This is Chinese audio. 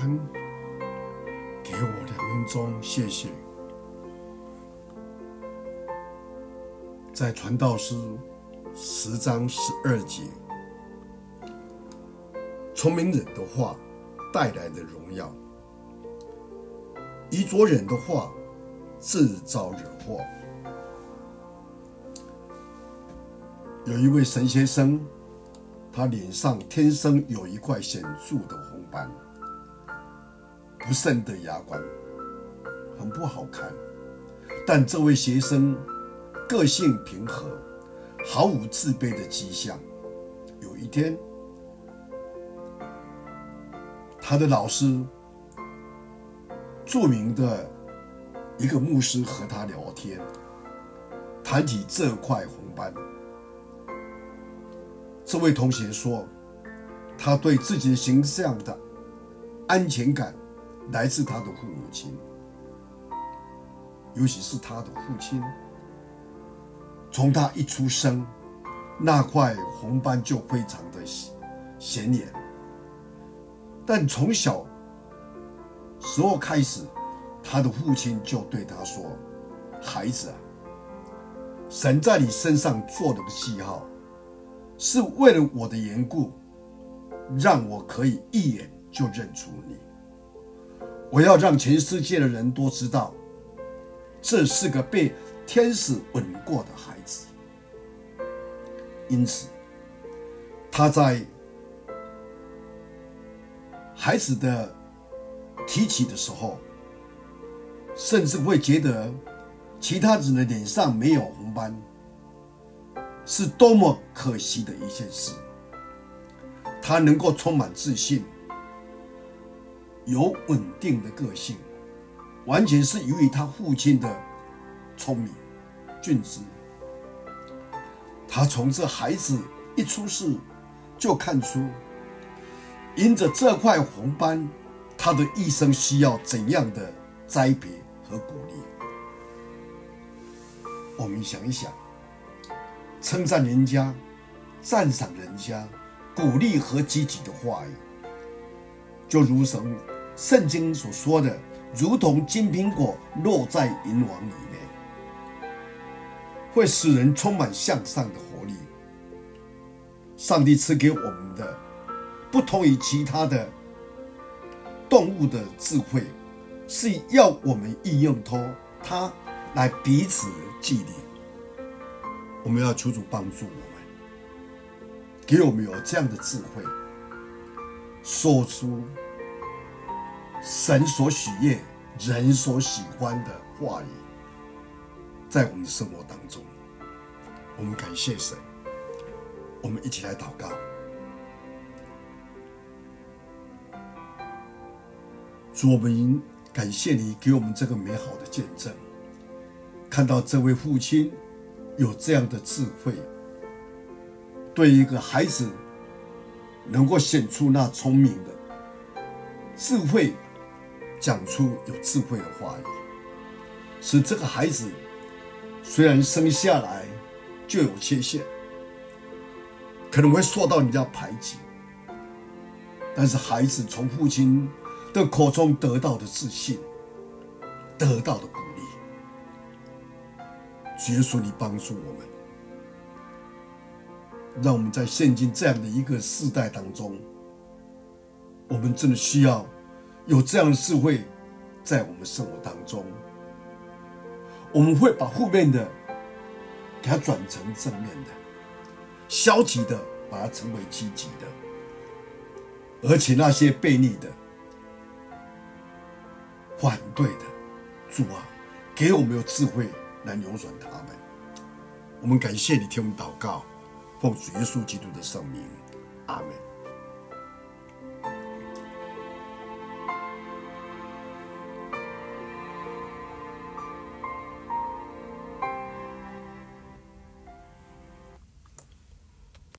安，给我两分钟，谢谢。在传道书十章十二节，聪明人的话带来的荣耀，愚拙人的话自招惹祸。有一位神学生，他脸上天生有一块显著的红斑，不慎的牙关，很不好看。但这位学生个性平和，毫无自卑的迹象。有一天，他的老师，著名的一个牧师和他聊天，谈起这块红斑。这位同学说，他对自己的形象的安全感来自他的父母亲，尤其是他的父亲。从他一出生，那块红斑就非常的显眼。但从小时候开始，他的父亲就对他说：“孩子啊，神在你身上做了个记号。”是为了我的缘故，让我可以一眼就认出你。我要让全世界的人都知道，这是个被天使吻过的孩子。因此，他在孩子的提起的时候，甚至会觉得其他人的脸上没有红斑。是多么可惜的一件事。他能够充满自信，有稳定的个性，完全是由于他父亲的聪明俊直。他从这孩子一出世就看出，因着这块红斑，他的一生需要怎样的栽培和鼓励。我们想一想。称赞人家、赞赏人家、鼓励和积极的话语，就如神圣经所说的，如同金苹果落在银网里面，会使人充满向上的活力。上帝赐给我们的，不同于其他的动物的智慧，是要我们应用它来彼此激励。我们要求主帮助我们，给我们有这样的智慧，说出神所喜悦、人所喜欢的话语，在我们的生活当中，我们感谢神。我们一起来祷告，主，我们感谢你给我们这个美好的见证，看到这位父亲。有这样的智慧，对一个孩子能够显出那聪明的智慧，讲出有智慧的话语，使这个孩子虽然生下来就有缺陷，可能会受到人家排挤，但是孩子从父亲的口中得到的自信，得到的鼓励。耶稣，你帮助我们，让我们在现今这样的一个世代当中，我们真的需要有这样的智慧，在我们生活当中，我们会把负面的给它转成正面的，消极的把它成为积极的，而且那些悖逆的、反对的，主啊，给我们有智慧。来扭转他们，我们感谢你听我们祷告，奉主耶稣基督的圣名，阿门。